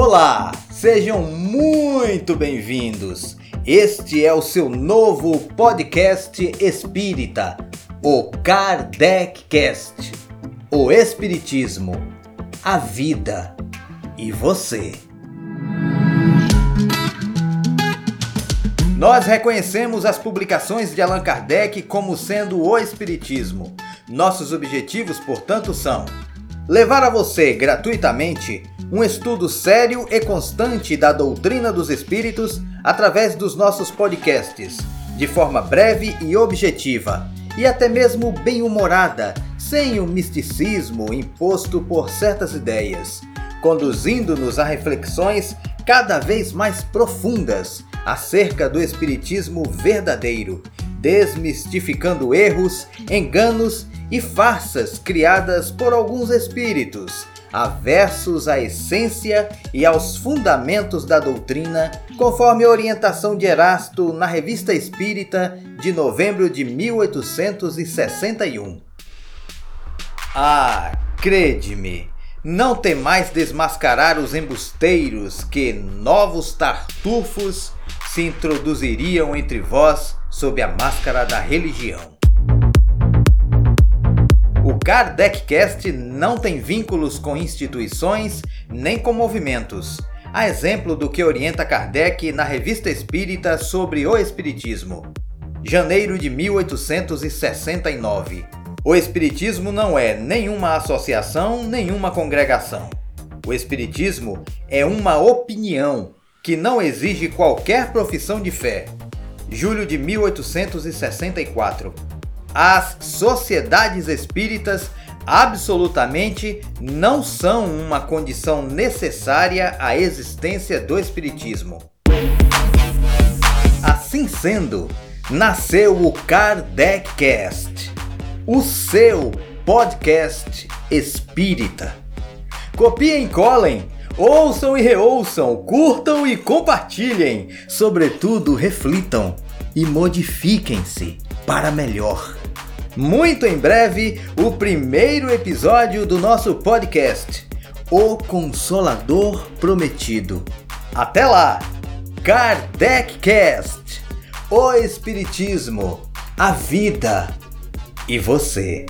Olá, sejam muito bem-vindos. Este é o seu novo podcast espírita, o Kardec Cast. O Espiritismo, a vida e você. Nós reconhecemos as publicações de Allan Kardec como sendo o Espiritismo. Nossos objetivos, portanto, são levar a você gratuitamente um estudo sério e constante da doutrina dos espíritos através dos nossos podcasts, de forma breve e objetiva, e até mesmo bem-humorada, sem o misticismo imposto por certas ideias, conduzindo-nos a reflexões cada vez mais profundas acerca do espiritismo verdadeiro, desmistificando erros, enganos e farsas criadas por alguns espíritos aversos à essência e aos fundamentos da doutrina, conforme a orientação de Erasto na Revista Espírita de novembro de 1861. Ah, crede-me, não temais desmascarar os embusteiros que novos tartufos se introduziriam entre vós sob a máscara da religião. KardecCast não tem vínculos com instituições nem com movimentos, a exemplo do que orienta Kardec na Revista Espírita sobre o Espiritismo. Janeiro de 1869. O Espiritismo não é nenhuma associação, nenhuma congregação. O Espiritismo é uma opinião que não exige qualquer profissão de fé. Julho de 1864 as sociedades espíritas absolutamente não são uma condição necessária à existência do espiritismo. Assim sendo, nasceu o Kardecast, o seu podcast espírita. Copiem e colhem, ouçam e reouçam, curtam e compartilhem, sobretudo reflitam e modifiquem-se para melhor. Muito em breve, o primeiro episódio do nosso podcast, O Consolador Prometido. Até lá! Kardec Cast, o Espiritismo, a vida e você.